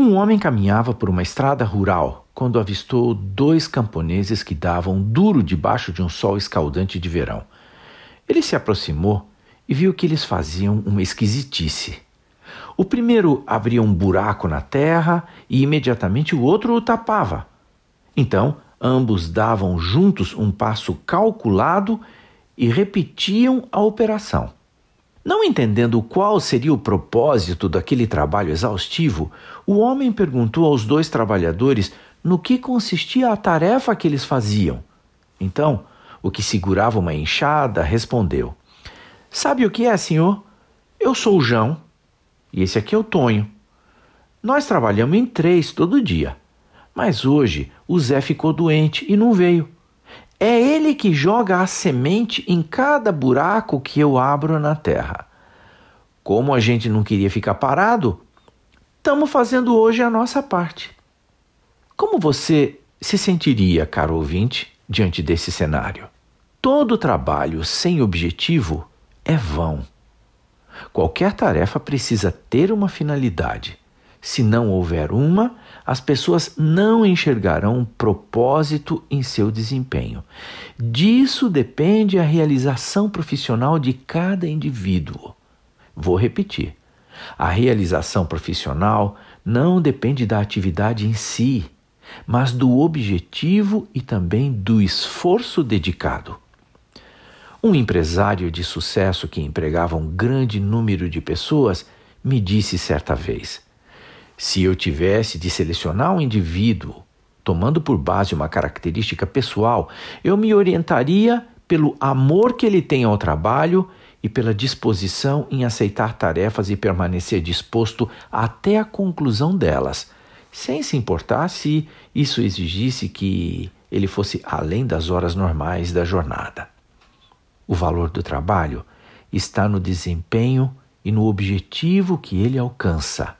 Um homem caminhava por uma estrada rural quando avistou dois camponeses que davam duro debaixo de um sol escaldante de verão. Ele se aproximou e viu que eles faziam uma esquisitice. O primeiro abria um buraco na terra e imediatamente o outro o tapava. Então, ambos davam juntos um passo calculado e repetiam a operação. Não entendendo qual seria o propósito daquele trabalho exaustivo, o homem perguntou aos dois trabalhadores no que consistia a tarefa que eles faziam. Então, o que segurava uma enxada respondeu: Sabe o que é, senhor? Eu sou o João e esse aqui é o Tonho. Nós trabalhamos em três todo dia, mas hoje o Zé ficou doente e não veio. É ele que joga a semente em cada buraco que eu abro na terra. Como a gente não queria ficar parado, estamos fazendo hoje a nossa parte. Como você se sentiria, caro ouvinte, diante desse cenário? Todo trabalho sem objetivo é vão. Qualquer tarefa precisa ter uma finalidade. Se não houver uma, as pessoas não enxergarão propósito em seu desempenho. Disso depende a realização profissional de cada indivíduo. Vou repetir. A realização profissional não depende da atividade em si, mas do objetivo e também do esforço dedicado. Um empresário de sucesso que empregava um grande número de pessoas me disse certa vez: se eu tivesse de selecionar um indivíduo tomando por base uma característica pessoal, eu me orientaria pelo amor que ele tem ao trabalho e pela disposição em aceitar tarefas e permanecer disposto até a conclusão delas, sem se importar se isso exigisse que ele fosse além das horas normais da jornada. O valor do trabalho está no desempenho e no objetivo que ele alcança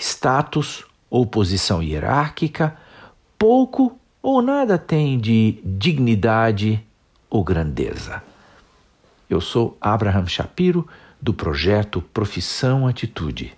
status ou posição hierárquica, pouco ou nada tem de dignidade ou grandeza. Eu sou Abraham Shapiro, do projeto Profissão Atitude.